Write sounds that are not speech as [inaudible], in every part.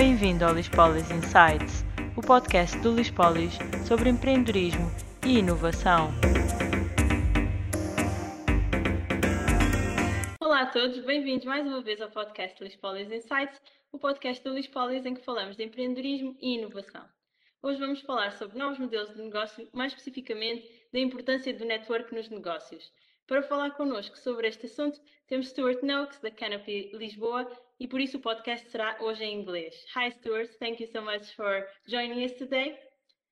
Bem-vindo ao Lispolis Insights, o podcast do Lispolis sobre empreendedorismo e inovação. Olá a todos, bem-vindos mais uma vez ao podcast Lispolis Insights, o podcast do Lispolis em que falamos de empreendedorismo e inovação. Hoje vamos falar sobre novos modelos de negócio, mais especificamente da importância do network nos negócios. Para falar connosco sobre este assunto, temos Stuart Noakes, da Canopy Lisboa, e por isso o podcast será hoje em inglês. Hi, Stewart. Thank you so much for joining us today.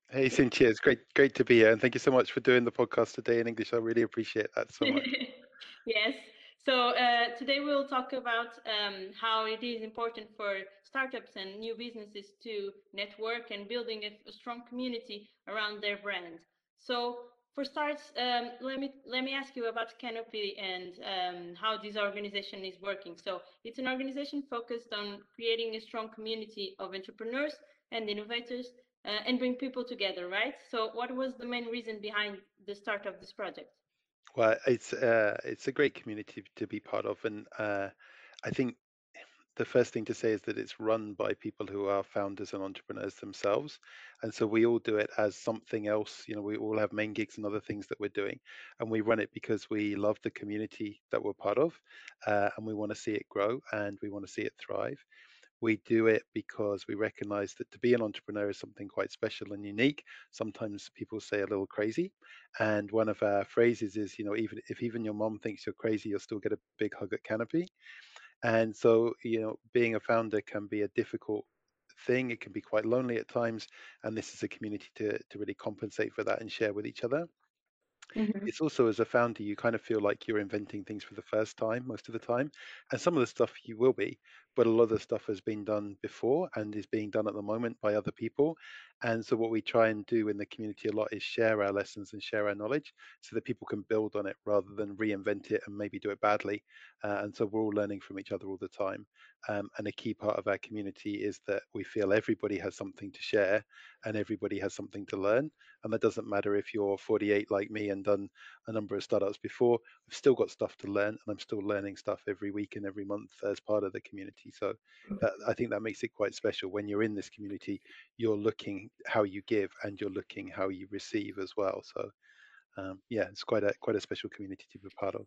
Hey, Cynthia. It's great, great to be here, and thank you so much for doing the podcast today in English. I really appreciate that so much. [laughs] yes. So uh, today we'll talk about um, how it is important for startups and new businesses to network and building a, a strong community around their brand. So for starts, um, let me let me ask you about Canopy and um, how this organization is working. So it's an organization focused on creating a strong community of entrepreneurs and innovators uh, and bring people together, right? So what was the main reason behind the start of this project? Well, it's uh, it's a great community to be part of, and uh, I think the first thing to say is that it's run by people who are founders and entrepreneurs themselves and so we all do it as something else you know we all have main gigs and other things that we're doing and we run it because we love the community that we're part of uh, and we want to see it grow and we want to see it thrive. We do it because we recognize that to be an entrepreneur is something quite special and unique. Sometimes people say a little crazy and one of our phrases is you know even if even your mom thinks you're crazy you'll still get a big hug at canopy and so, you know, being a founder can be a difficult thing. It can be quite lonely at times. And this is a community to, to really compensate for that and share with each other. Mm-hmm. It's also as a founder, you kind of feel like you're inventing things for the first time most of the time. And some of the stuff you will be, but a lot of the stuff has been done before and is being done at the moment by other people. And so what we try and do in the community a lot is share our lessons and share our knowledge so that people can build on it rather than reinvent it and maybe do it badly. Uh, and so we're all learning from each other all the time. Um, and a key part of our community is that we feel everybody has something to share and everybody has something to learn. And that doesn't matter if you're 48 like me and done a number of startups before, I've still got stuff to learn and I'm still learning stuff every week and every month as part of the community. So mm. that, I think that makes it quite special. When you're in this community, you're looking how you give and you're looking how you receive as well. So um, yeah, it's quite a quite a special community to be part of.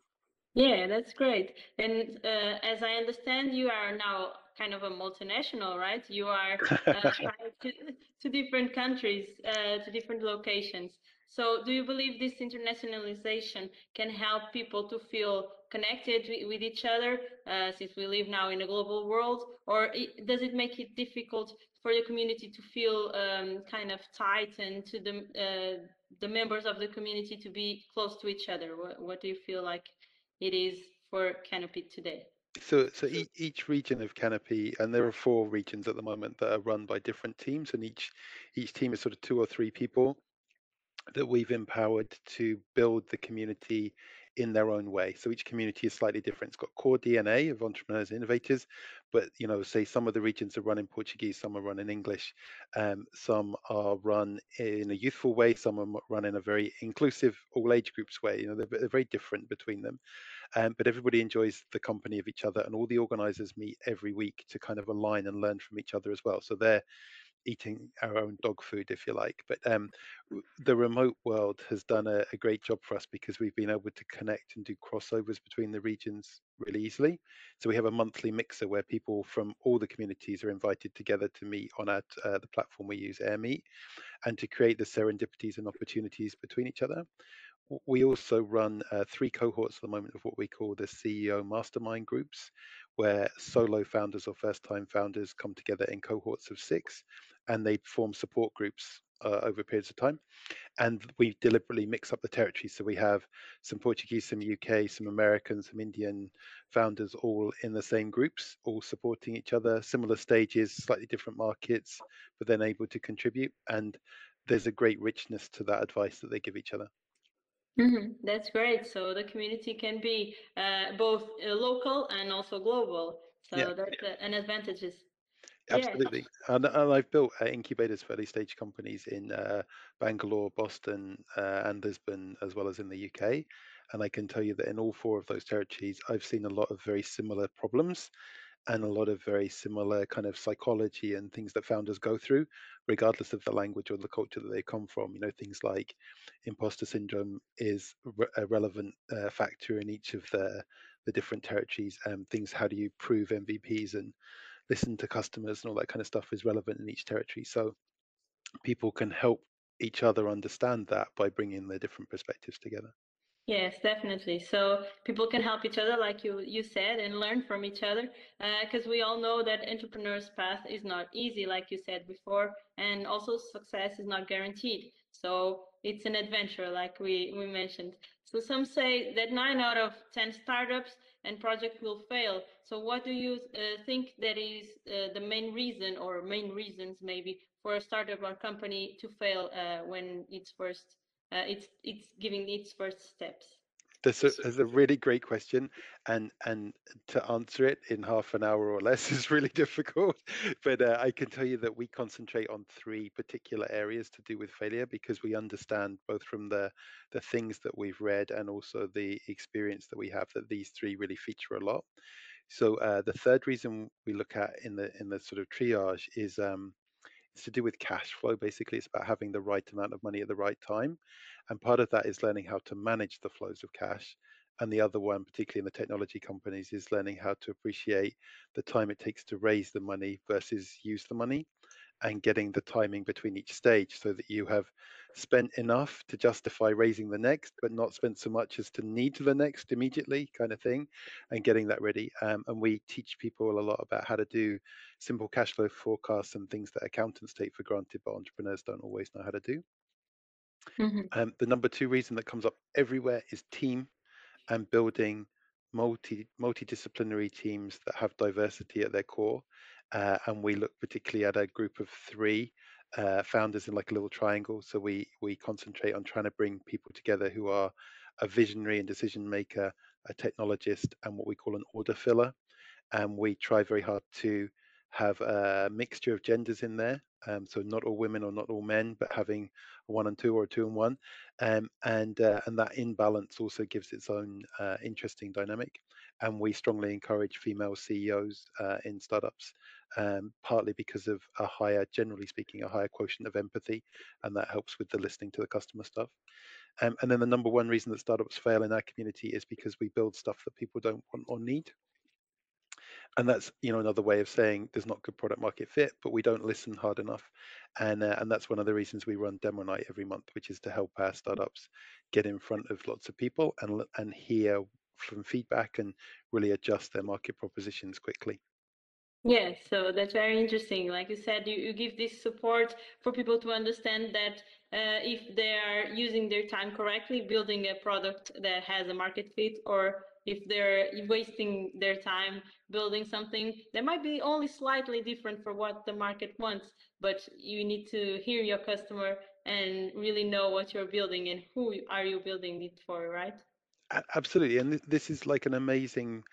Yeah, that's great. And uh, as I understand, you are now kind of a multinational, right? You are uh, [laughs] to, to, different countries, uh, to different locations. So, do you believe this internationalization can help people to feel connected with each other uh, since we live now in a global world? Or it, does it make it difficult for the community to feel um, kind of tight and to the, uh, the members of the community to be close to each other? What, what do you feel like it is for Canopy today? So, so each, each region of Canopy, and there are four regions at the moment that are run by different teams, and each each team is sort of two or three people that we've empowered to build the community in their own way. So each community is slightly different. It's got core DNA of entrepreneurs innovators, but you know, say some of the regions are run in Portuguese, some are run in English, um, some are run in a youthful way, some are run in a very inclusive all age groups way. You know, they're, they're very different between them. Um, but everybody enjoys the company of each other, and all the organizers meet every week to kind of align and learn from each other as well. So they're eating our own dog food, if you like. But um, the remote world has done a, a, great job for us because we've been able to connect and do crossovers between the regions really easily. So we have a monthly mixer where people from all the communities are invited together to meet on our, uh, the platform we use, AirMeet, and to create the serendipities and opportunities between each other. We also run uh, three cohorts at the moment of what we call the CEO mastermind groups, where solo founders or first time founders come together in cohorts of six and they form support groups uh, over periods of time. And we deliberately mix up the territories. So we have some Portuguese, some UK, some American, some Indian founders all in the same groups, all supporting each other, similar stages, slightly different markets, but then able to contribute. And there's a great richness to that advice that they give each other. Mm-hmm. That's great. So the community can be uh, both uh, local and also global. So yeah. that's uh, an advantage. Absolutely. Yeah. And, and, I've built uh, incubators for early stage companies in uh, Bangalore, Boston, uh, and Lisbon, as well as in the UK. And I can tell you that in all four of those territories, I've seen a lot of very similar problems and a lot of very similar kind of psychology and things that founders go through, regardless of the language or the culture that they come from. You know, things like imposter syndrome is re- a relevant uh, factor in each of the the different territories. Um, things, how do you prove MVPs and listen to customers and all that kind of stuff is relevant in each territory. So people can help each other understand that by bringing their different perspectives together. Yes, definitely. So people can help each other, like you you said, and learn from each other. Because uh, we all know that entrepreneur's path is not easy, like you said before, and also success is not guaranteed. So it's an adventure, like we we mentioned. So some say that nine out of ten startups and projects will fail. So what do you uh, think that is uh, the main reason, or main reasons maybe, for a startup or company to fail uh, when it's first uh, it's it's giving its first steps? That's a, that's a really great question, and and to answer it in half an hour or less [laughs] is really difficult. But uh, I can tell you that we concentrate on three particular areas to do with failure because we understand both from the the things that we've read and also the experience that we have that these three really feature a lot. So uh, the third reason we look at in the in the sort of triage is um, it's to do with cash flow. Basically, it's about having the right amount of money at the right time. And part of that is learning how to manage the flows of cash. And the other one, particularly in the technology companies, is learning how to appreciate the time it takes to raise the money versus use the money and getting the timing between each stage so that you have spent enough to justify raising the next, but not spent so much as to need the next immediately, kind of thing, and getting that ready. Um, and we teach people a lot about how to do simple cash flow forecasts and things that accountants take for granted, but entrepreneurs don't always know how to do. Mm-hmm. Um, the number two reason that comes up everywhere is team and building multi multidisciplinary teams that have diversity at their core uh, and we look particularly at a group of three uh, founders in like a little triangle. So we we concentrate on trying to bring people together who are a visionary and decision maker, a technologist, and what we call an order filler. And we try very hard to have a mixture of genders in there. Um, so not all women or not all men, but having one and two or two and one, um, and uh, and that imbalance also gives its own uh, interesting dynamic. And we strongly encourage female CEOs uh, in startups, um, partly because of a higher, generally speaking, a higher quotient of empathy, and that helps with the listening to the customer stuff. Um, and then the number one reason that startups fail in our community is because we build stuff that people don't want or need and that's you know another way of saying there's not good product market fit but we don't listen hard enough and uh, and that's one of the reasons we run demo night every month which is to help our startups get in front of lots of people and and hear from feedback and really adjust their market propositions quickly yeah, so that's very interesting. Like you said, you, you give this support for people to understand that uh, if they are using their time correctly, building a product that has a market fit, or if they're wasting their time building something that might be only slightly different for what the market wants, but you need to hear your customer and really know what you're building and who are you building it for, right? Absolutely, and this is like an amazing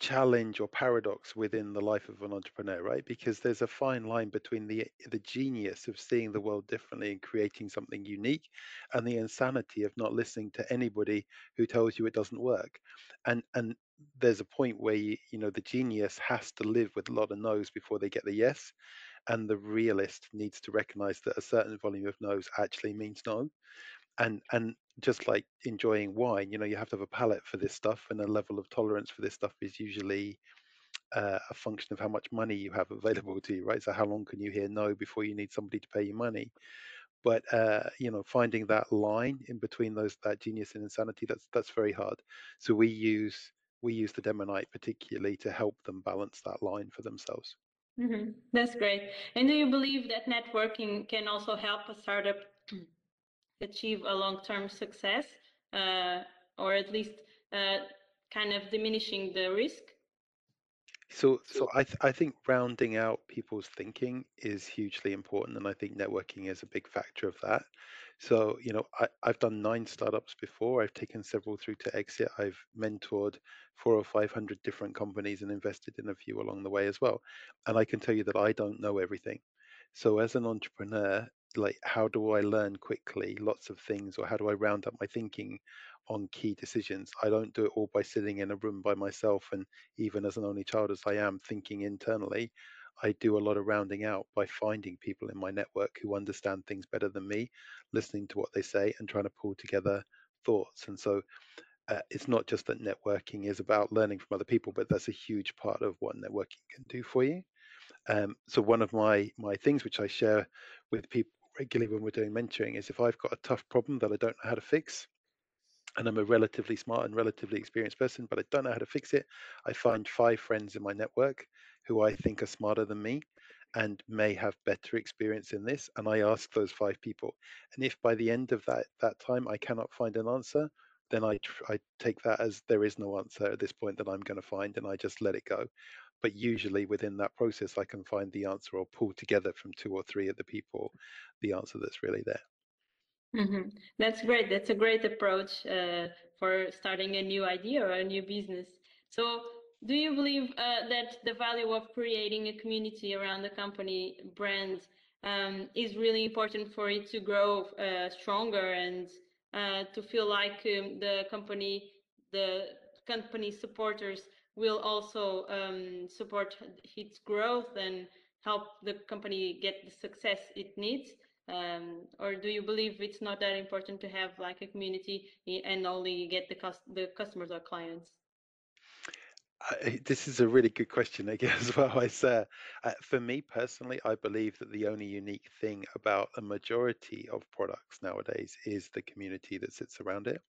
challenge or paradox within the life of an entrepreneur, right? Because there's a fine line between the the genius of seeing the world differently and creating something unique, and the insanity of not listening to anybody who tells you it doesn't work. And and there's a point where you, you know the genius has to live with a lot of no's before they get the yes, and the realist needs to recognize that a certain volume of no's actually means no and and just like enjoying wine you know you have to have a palate for this stuff and a level of tolerance for this stuff is usually uh, a function of how much money you have [laughs] available to you right? So how long can you hear no before you need somebody to pay you money? But uh, you know finding that line in between those that genius and insanity that's that's very hard. So we use we use the demo night particularly to help them balance that line for themselves. Mm-hmm. that's great. And do you believe that networking can also help a startup achieve a long-term success uh, or at least uh, kind of diminishing the risk? So so i th- i think rounding out people's thinking is hugely important and i think networking is a big factor of that. So you know I, i've done nine startups before. I've taken several through to exit. I've mentored four or five hundred different companies and invested in a few along the way as well. And i can tell you that i don't know everything. So as an entrepreneur like how do I learn quickly lots of things, or how do I round up my thinking on key decisions? I don't do it all by sitting in a room by myself, and even as an only child as I am, thinking internally. I do a lot of rounding out by finding people in my network who understand things better than me, listening to what they say, and trying to pull together thoughts. And so uh, it's not just that networking is about learning from other people, but that's a huge part of what networking can do for you. Um, so one of my my things which I share with people regularly when we're doing mentoring is if I've got a tough problem that I don't know how to fix, and I'm a relatively smart and relatively experienced person, but I don't know how to fix it, I find five friends in my network who I think are smarter than me and may have better experience in this, and I ask those five people. And if by the end of that that time I cannot find an answer, then I I take that as there is no answer at this point that I'm going to find, and I just let it go. But usually within that process, I can find the answer or pull together from two or three of the people the answer that's really there. hmm That's great. That's a great approach uh, for starting a new idea or a new business. So, do you believe uh, that the value of creating a community around the company brand um, is really important for it to grow uh, stronger and uh, to feel like um, the company, the company supporters will also um, support its growth and help the company get the success it needs? Um, or do you believe it's not that important to have like a community and only get the the customers or clients? I, this is a really good question again [laughs] as well. I say, uh, for me personally, I believe that the only unique thing about a majority of products nowadays is the community that sits around it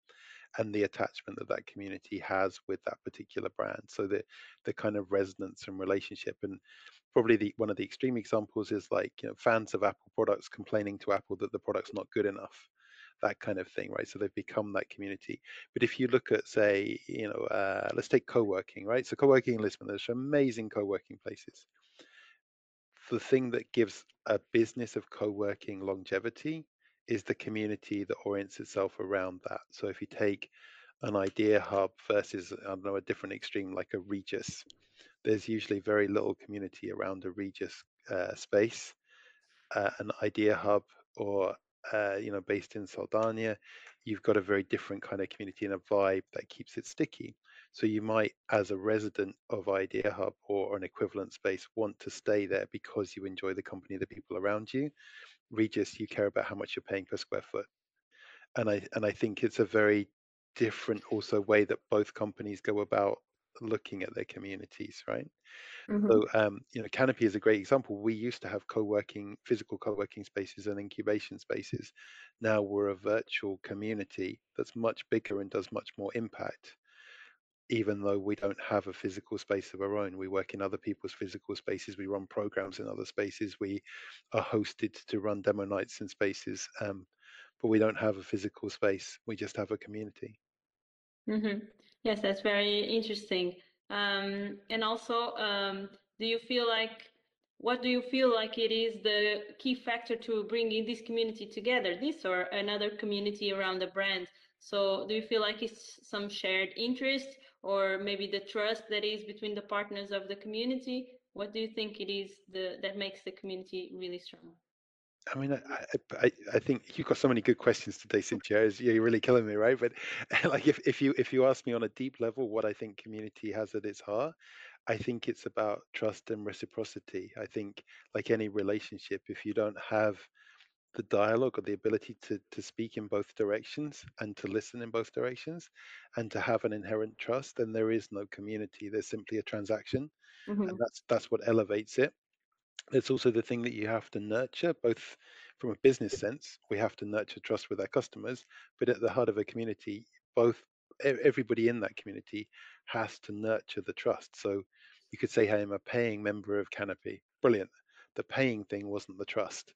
and the attachment that that community has with that particular brand. So the the kind of resonance and relationship, and probably the one of the extreme examples is like you know fans of Apple products complaining to Apple that the product's not good enough, that kind of thing, right? So they've become that community. But if you look at say, you know, uh, let's take co-working, right? So co-working in Lisbon, there's amazing co-working places. The thing that gives a business of co-working longevity is the community that orients itself around that. So if you take an idea hub versus I don't know a different extreme like a Regus, there's usually very little community around a Regus uh, space. Uh, an idea hub or uh, you know based in Saldanha, you've got a very different kind of community and a vibe that keeps it sticky. So you might, as a resident of Idea Hub or an equivalent space, want to stay there because you enjoy the company, of the people around you. Regus, you care about how much you're paying per square foot and I and I think it's a very different also way that both companies go about looking at their communities, right? hmm So um, you know, Canopy is a great example. We used to have co-working, physical co-working spaces and incubation spaces. Now we're a virtual community that's much bigger and does much more impact. Even though we don't have a physical space of our own, we work in other people's physical spaces. We run programs in other spaces. We are hosted to run demo nights in spaces. Um, but we don't have a physical space. We just have a community. hmm Yes, that's very interesting. Um, and also, um, do you feel like, what do you feel like it is the key factor to bringing this community together, this or another community around the brand? So, do you feel like it's some shared interest or maybe the trust that is between the partners of the community? What do you think it is the that makes the community really strong? I mean, I, I, I think you've got so many good questions today, Cynthia. You're really killing me, right? But [laughs] like, if, if you if you ask me on a deep level, what I think community has at its heart, I think it's about trust and reciprocity. I think, like any relationship, if you don't have the dialogue or the ability to to speak in both directions and to listen in both directions, and to have an inherent trust, then there is no community. There's simply a transaction, and hmm that's that's what elevates it it's also the thing that you have to nurture, both from a business sense, we have to nurture trust with our customers, but at the heart of a community, both everybody in that community has to nurture the trust. So you could say, Hey, I'm a paying member of Canopy. Brilliant. The paying thing wasn't the trust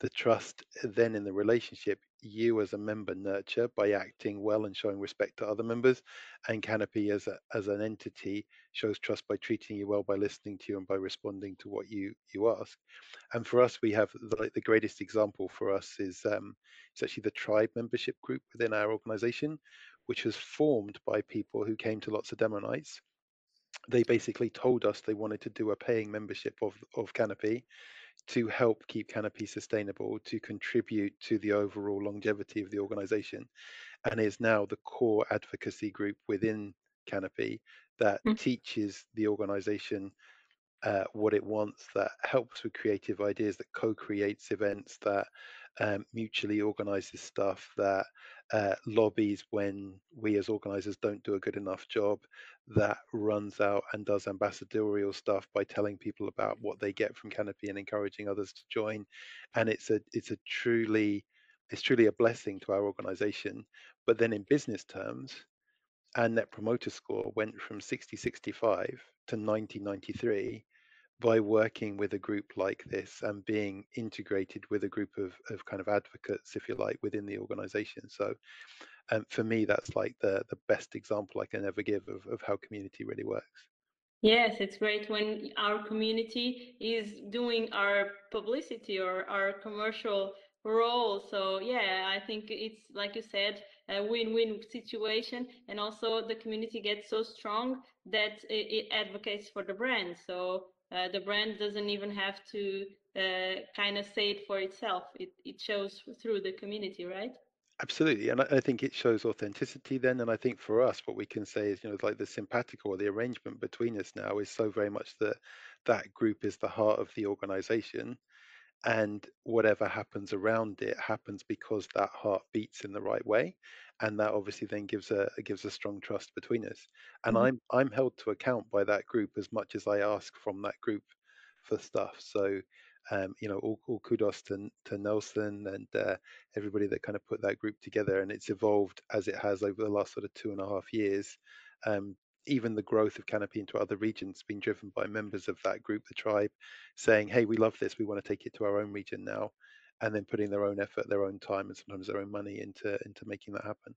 the trust then in the relationship you as a member nurture by acting well and showing respect to other members and canopy as a as an entity shows trust by treating you well by listening to you and by responding to what you you ask. And for us we have the, like the greatest example for us is um it's actually the tribe membership group within our organization which was formed by people who came to lots of demo nights they basically told us they wanted to do a paying membership of of Canopy to help keep Canopy sustainable, to contribute to the overall longevity of the organization, and is now the core advocacy group within Canopy that Mm. teaches the organization uh, what it wants, that helps with creative ideas, that co-creates events, that um, mutually organizes stuff, that uh, lobbies when we as organizers don't do a good enough job, that runs out and does ambassadorial stuff by telling people about what they get from Canopy and encouraging others to join. And it's a it's a truly it's truly a blessing to our organization. But then in business terms, our net promoter score went from 60 65 to 90 93 by working with a group like this and being integrated with a group of, of kind of advocates, if you like, within the organization. So um, for me, that's like the, the best example I can ever give of, of how community really works. Yes, it's great when our community is doing our publicity or our commercial role. So yeah, I think it's like you said, a win-win situation, and also the community gets so strong that it, it advocates for the brand. So uh, the brand doesn't even have to uh, kind of say it for itself. It it shows through the community, right? Absolutely, and I, I think it shows authenticity then. And I think for us, what we can say is, you know, like the simpatico or the arrangement between us now is so very much that that group is the heart of the organization and whatever happens around it happens because that heart beats in the right way and that obviously then gives a gives a strong trust between us. And Mhm. i'm i'm held to account by that group as much as i ask from that group for stuff. So um, you know all, all kudos to, to nelson and uh, everybody that kind of put that group together and it's evolved as it has over the last sort of two and a half years. Um, even the growth of canopy into other regions has been driven by members of that group the tribe saying, "Hey, we love this. We want to take it to our own region now," and then putting their own effort, their own time, and sometimes their own money into into making that happen.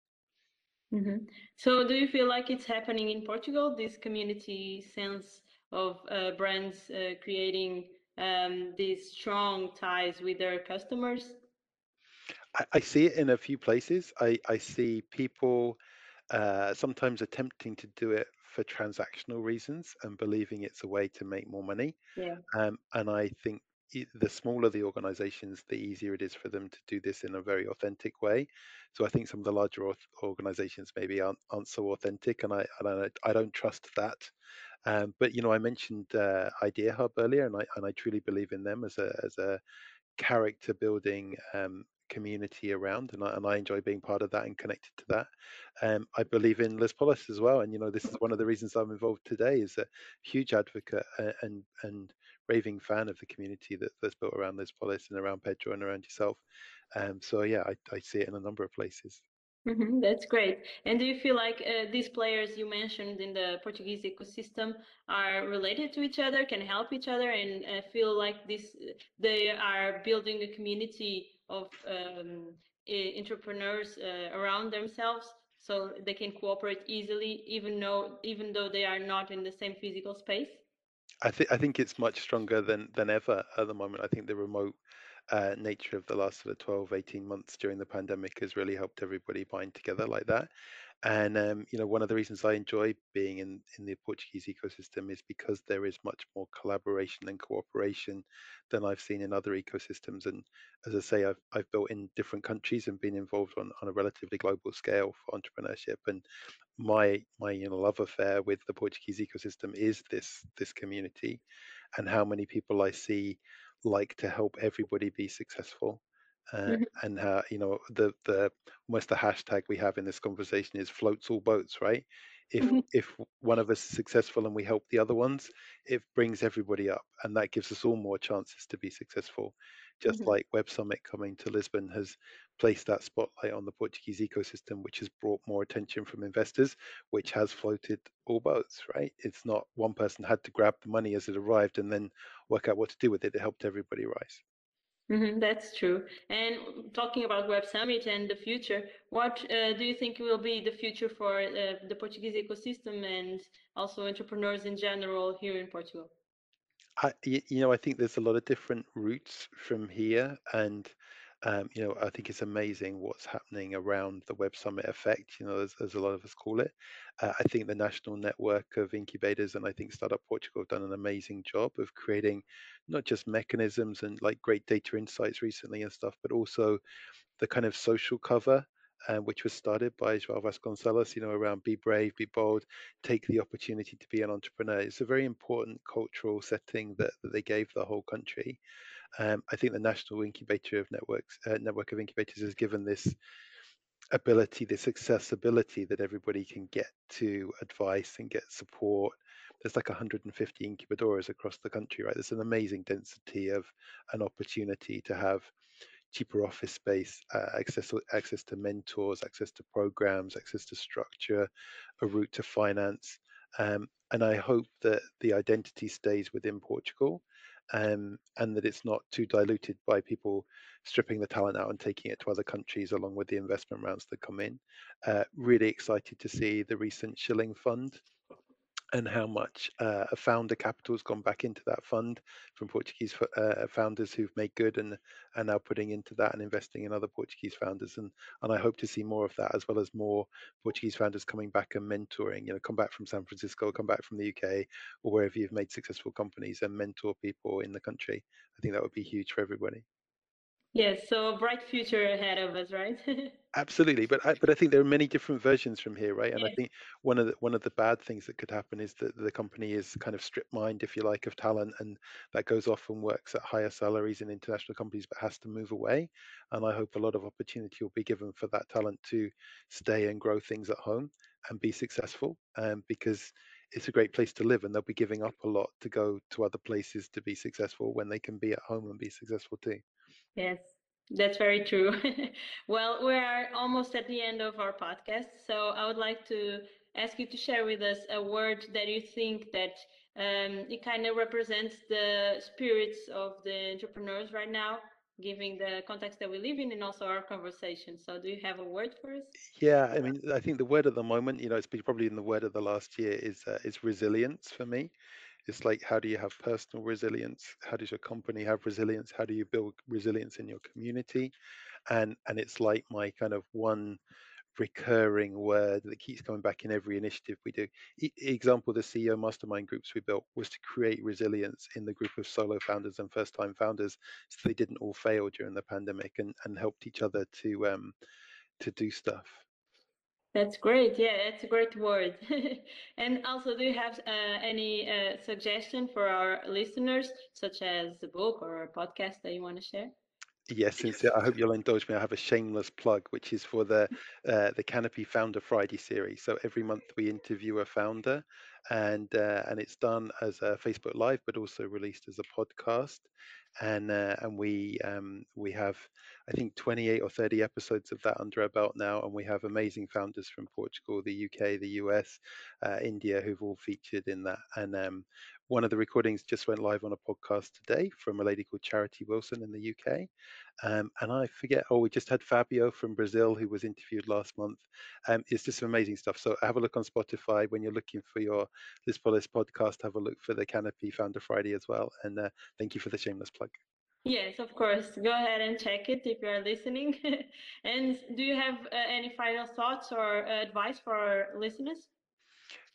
Mhm. So, do you feel like it's happening in Portugal, this community sense of uh, brands uh, creating um, these strong ties with their customers? I, I see it in a few places. I I see people uh, sometimes attempting to do it for transactional reasons and believing it's a way to make more money. Yeah. Um, and I think the smaller the organizations, the easier it is for them to do this in a very authentic way. So I think some of the larger organizations maybe aren't, aren't so authentic, and I, and I I don't trust that. Um, but you know, I mentioned uh, Idea Hub earlier, and I and I truly believe in them as a as a character building um, community around, and I, and I enjoy being part of that and connected to that. Um, I believe in Lispolis as well, and you know this is one of the reasons I'm involved today. Is a huge advocate uh, and and raving fan of the community that, that's built around Lispolis and around Pedro and around yourself. Um, so yeah, I, I see it in a number of places. Mhm, That's great. And do you feel like uh, these players you mentioned in the Portuguese ecosystem are related to each other, can help each other, and uh, feel like this they are building a community of um, entrepreneurs uh, around themselves, so they can cooperate easily, even though even though they are not in the same physical space? I think I think it's much stronger than than ever at the moment. I think the remote uh, nature of the last sort of 12, 18 months during the pandemic has really helped everybody bind together like that. And um, you know, one of the reasons I enjoy being in in the Portuguese ecosystem is because there is much more collaboration and cooperation than I've seen in other ecosystems. And as I say, I've I've built in different countries and been involved on on a relatively global scale for entrepreneurship. And my my you know love affair with the Portuguese ecosystem is this this community and how many people I see like to help everybody be successful. Uh, Mhm, and how you know the the almost the hashtag we have in this conversation is floats all boats, right? If mhm, if one of us is successful and we help the other ones, it brings everybody up, and that gives us all more chances to be successful. Just mhm, like Web Summit coming to Lisbon has placed that spotlight on the Portuguese ecosystem, which has brought more attention from investors, which has floated all boats, right? It's not one person had to grab the money as it arrived and then work out what to do with it. It helped everybody rise. Mhm, That's true. And talking about Web Summit and the future, what uh, do you think will be the future for uh, the Portuguese ecosystem and also entrepreneurs in general here in Portugal? I, you know, I think there's a lot of different routes from here, and Um, you know, I think it's amazing what's happening around the Web Summit effect, you know, as, as a lot of us call it. Uh, I think the national network of incubators and I think Startup Portugal have done an amazing job of creating not just mechanisms and like great data insights recently and stuff, but also the kind of social cover, uh, which was started by Joao Vasconcelos, you know, around be brave, be bold, take the opportunity to be an entrepreneur. It's a very important cultural setting that, that they gave the whole country. Um, I think the National Incubator of Networks, uh, Network of Incubators, has given this ability, this accessibility that everybody can get to advice and get support. There's like 150 incubators across the country, right? There's an amazing density of an opportunity to have cheaper office space, uh, access access to mentors, access to programs, access to structure, a route to finance. Um, and I hope that the identity stays within Portugal um, and that it's not too diluted by people stripping the talent out and taking it to other countries along with the investment rounds that come in. Uh, really excited to see the recent Shilling Fund and how much uh, founder capital has gone back into that fund from Portuguese uh, founders who've made good and are now putting into that and investing in other Portuguese founders. And and I hope to see more of that as well as more Portuguese founders coming back and mentoring. You know, come back from San Francisco, come back from the UK, or wherever you've made successful companies and mentor people in the country. I think that would be huge for everybody. Yes, so a bright future ahead of us, right? [laughs] Absolutely, but I, but I think there are many different versions from here, right? And I think one of the one of the bad things that could happen is that the company is kind of strip mined, if you like, of talent, and that goes off and works at higher salaries in international companies, but has to move away. And I hope a lot of opportunity will be given for that talent to stay and grow things at home and be successful, um, because it's a great place to live, and they'll be giving up a lot to go to other places to be successful when they can be at home and be successful too. Yes, that's very true. [laughs] Well, we are almost at the end of our podcast, so I would like to ask you to share with us a word that you think that um, it kind of represents the spirits of the entrepreneurs right now, given the context that we live in and also our conversation. So, do you have a word for us? Yeah, I mean, I think the word at the moment, you know, it's been probably in the word of the last year is uh, is resilience for me. It's like how do you have personal resilience? How does your company have resilience? How do you build resilience in your community? And and it's like my kind of one recurring word that keeps coming back in every initiative we do. E- example, the CEO mastermind groups we built was to create resilience in the group of solo founders and first time founders so they didn't all fail during the pandemic and, and helped each other to um, to do stuff. That's great. Yeah, that's a great word. [laughs] And also, do you have uh, any uh, suggestion for our listeners, such as a book or a podcast that you want to share? Yes, [laughs] Cynthia. I hope you'll indulge me. I have a shameless plug, which is for the uh, the Canopy Founder Friday series. So every month we interview a founder, and uh, and it's done as a Facebook Live, but also released as a podcast. And uh, and we um, we have I think 28 or 30 episodes of that under our belt now, and we have amazing founders from Portugal, the UK, the US, uh, India, who've all featured in that. And um, one of the recordings just went live on a podcast today from a lady called Charity Wilson in the UK um, and I forget, oh, we just had Fabio from Brazil who was interviewed last month. Um, it's just some amazing stuff. So have a look on Spotify when you're looking for your Lispolis podcast. Have a look for the Canopy Founder Friday as well. And uh, thank you for the shameless plug. Yes, of course. Go ahead and check it if you are listening. [laughs] And do you have uh, any final thoughts or uh, advice for our listeners?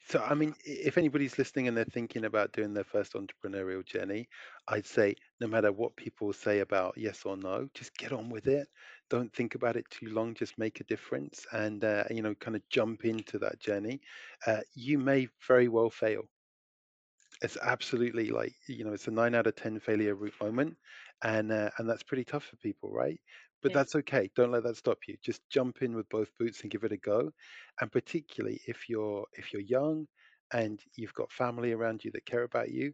So, I mean, if anybody's listening and they're thinking about doing their first entrepreneurial journey, I'd say no matter what people say about yes or no, just get on with it. Don't think about it too long. Just make a difference and, uh, you know, kind of jump into that journey. Uh, you may very well fail it's absolutely like you know it's a nine out of ten failure route moment and uh, and that's pretty tough for people right but Yes. that's okay don't let that stop you just jump in with both boots and give it a go and particularly if you're if you're young and you've got family around you that care about you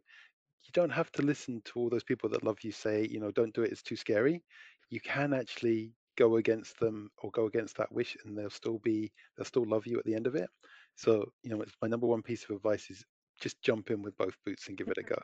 you don't have to listen to all those people that love you say you know don't do it it's too scary. You can actually go against them or go against that wish and they'll still be they'll still love you at the end of it. So you know it's my number one piece of advice is just jump in with both boots and give it a mm-hmm. go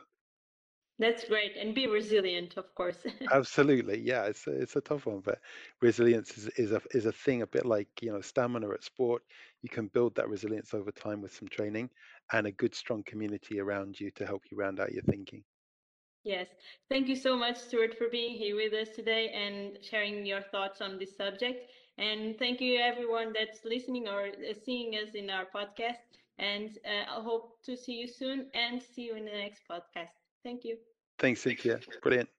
That's great. And be resilient, of course. [laughs] absolutely yeah it's a, it's a tough one but resilience is, is a is a thing a bit like you know stamina at sport you can build that resilience over time with some training and a good strong community around you to help you round out your thinking Yes, thank you so much, Stewart, for being here with us today and sharing your thoughts on this subject. And thank you, everyone that's listening or uh, seeing us in our podcast. And uh, I hope to see you soon and see you in the next podcast. Thank you. Thanks, Cynthia. Brilliant.